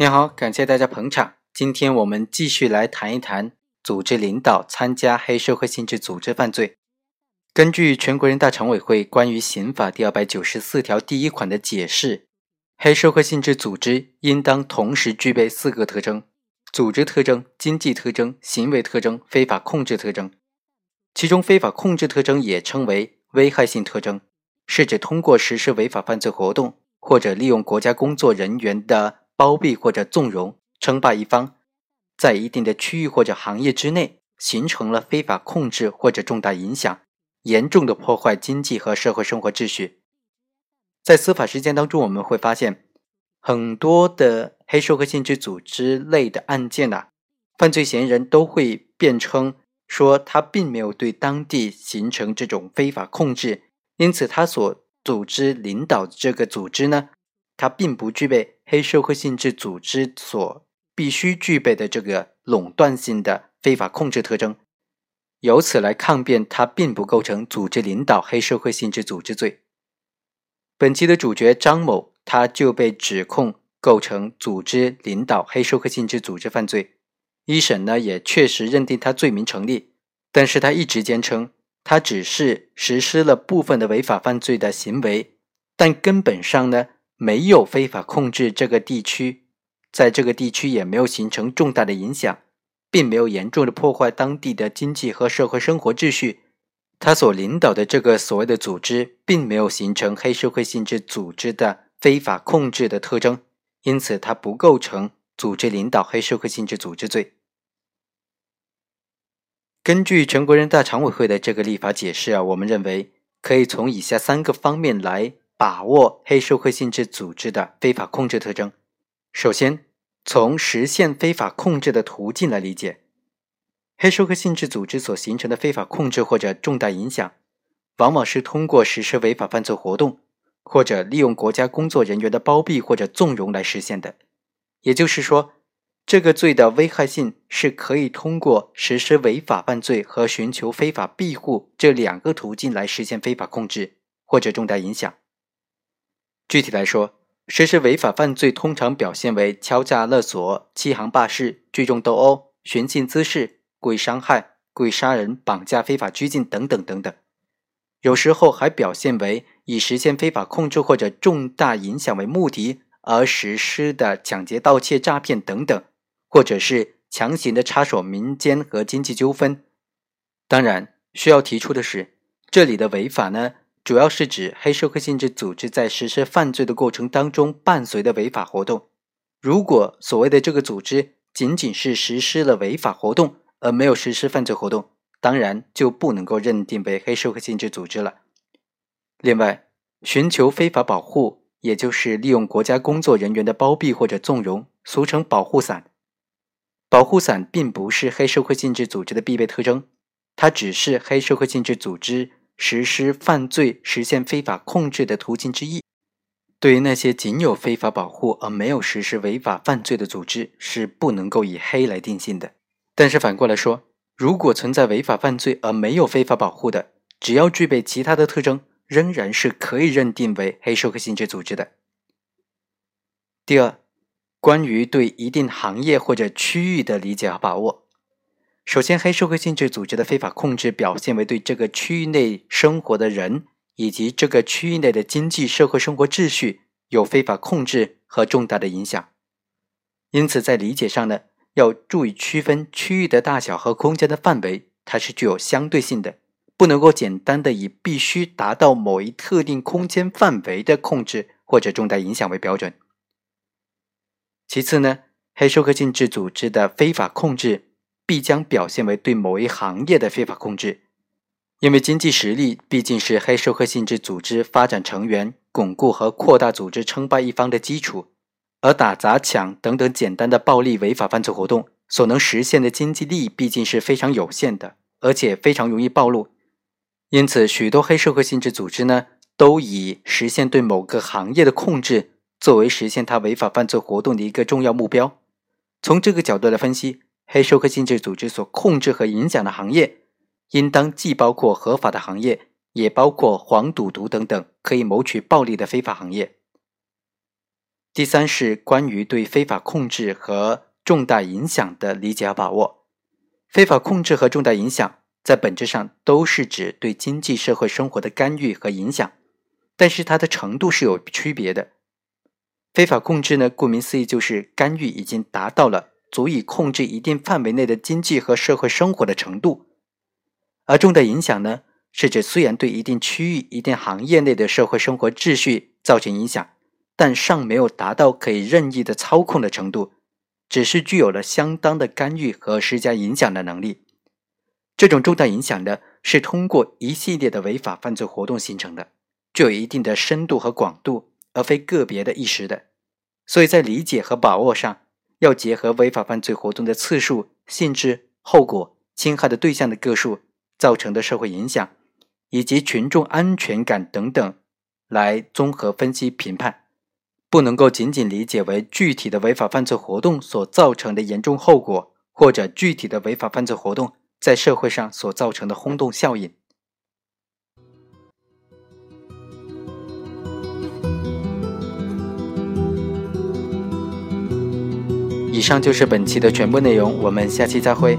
你好，感谢大家捧场。今天我们继续来谈一谈组织领导参加黑社会性质组织犯罪。根据全国人大常委会关于刑法第二百九十四条第一款的解释，黑社会性质组织应当同时具备四个特征：组织特征、经济特征、行为特征、非法控制特征。其中，非法控制特征也称为危害性特征，是指通过实施违法犯罪活动或者利用国家工作人员的包庇或者纵容。称霸一方，在一定的区域或者行业之内形成了非法控制或者重大影响，严重的破坏经济和社会生活秩序。在司法实践当中，我们会发现很多的黑社会性质组织类的案件呐，犯罪嫌疑人都会辩称说他并没有对当地形成这种非法控制，因此他所组织领导这个组织呢，他并不具备黑社会性质组织所。必须具备的这个垄断性的非法控制特征，由此来抗辩，它并不构成组织领导黑社会性质组织罪。本期的主角张某，他就被指控构成组织领导黑社会性质组织犯罪。一审呢也确实认定他罪名成立，但是他一直坚称，他只是实施了部分的违法犯罪的行为，但根本上呢没有非法控制这个地区。在这个地区也没有形成重大的影响，并没有严重的破坏当地的经济和社会生活秩序。他所领导的这个所谓的组织，并没有形成黑社会性质组织的非法控制的特征，因此他不构成组织领导黑社会性质组织罪。根据全国人大常委会的这个立法解释啊，我们认为可以从以下三个方面来把握黑社会性质组织的非法控制特征。首先，从实现非法控制的途径来理解，黑社会性质组织所形成的非法控制或者重大影响，往往是通过实施违法犯罪活动，或者利用国家工作人员的包庇或者纵容来实现的。也就是说，这个罪的危害性是可以通过实施违法犯罪和寻求非法庇护这两个途径来实现非法控制或者重大影响。具体来说，实施违法犯罪通常表现为敲诈勒索、欺行霸市、聚众斗殴、寻衅滋事、故意伤害、故意杀人、绑架、非法拘禁等等等等。有时候还表现为以实现非法控制或者重大影响为目的而实施的抢劫、盗窃、诈骗等等，或者是强行的插手民间和经济纠纷。当然，需要提出的是，这里的违法呢？主要是指黑社会性质组织在实施犯罪的过程当中伴随的违法活动。如果所谓的这个组织仅仅是实施了违法活动，而没有实施犯罪活动，当然就不能够认定为黑社会性质组织了。另外，寻求非法保护，也就是利用国家工作人员的包庇或者纵容，俗称保护伞。保护伞并不是黑社会性质组织的必备特征，它只是黑社会性质组织。实施犯罪、实现非法控制的途径之一。对于那些仅有非法保护而没有实施违法犯罪的组织，是不能够以黑来定性的。但是反过来说，如果存在违法犯罪而没有非法保护的，只要具备其他的特征，仍然是可以认定为黑社会性质组织的。第二，关于对一定行业或者区域的理解和把握。首先，黑社会性质组织的非法控制表现为对这个区域内生活的人以及这个区域内的经济社会生活秩序有非法控制和重大的影响。因此，在理解上呢，要注意区分区域的大小和空间的范围，它是具有相对性的，不能够简单的以必须达到某一特定空间范围的控制或者重大影响为标准。其次呢，黑社会性质组织的非法控制。必将表现为对某一行业的非法控制，因为经济实力毕竟是黑社会性质组织发展成员、巩固和扩大组织称霸一方的基础，而打砸抢等等简单的暴力违法犯罪活动所能实现的经济利益毕竟是非常有限的，而且非常容易暴露。因此，许多黑社会性质组织呢，都以实现对某个行业的控制作为实现它违法犯罪活动的一个重要目标。从这个角度来分析。黑社会性质组织所控制和影响的行业，应当既包括合法的行业，也包括黄赌毒等等可以谋取暴利的非法行业。第三是关于对非法控制和重大影响的理解和把握。非法控制和重大影响在本质上都是指对经济社会生活的干预和影响，但是它的程度是有区别的。非法控制呢，顾名思义就是干预已经达到了足以控制一定范围内的经济和社会生活的程度，而重大影响呢，是指虽然对一定区域、一定行业内的社会生活秩序造成影响，但尚没有达到可以任意的操控的程度。只是具有了相当的干预和施加影响的能力。这种重大影响呢，是通过一系列的违法犯罪活动形成的，具有一定的深度和广度，而非个别的一时的。所以在理解和把握上，要结合违法犯罪活动的次数、性质、后果、侵害的对象的个数、造成的社会影响，以及群众安全感等等，来综合分析评判。不能够仅仅理解为具体的违法犯罪活动所造成的严重后果，或者具体的违法犯罪活动在社会上所造成的轰动效应。以上就是本期的全部内容，我们下期再会。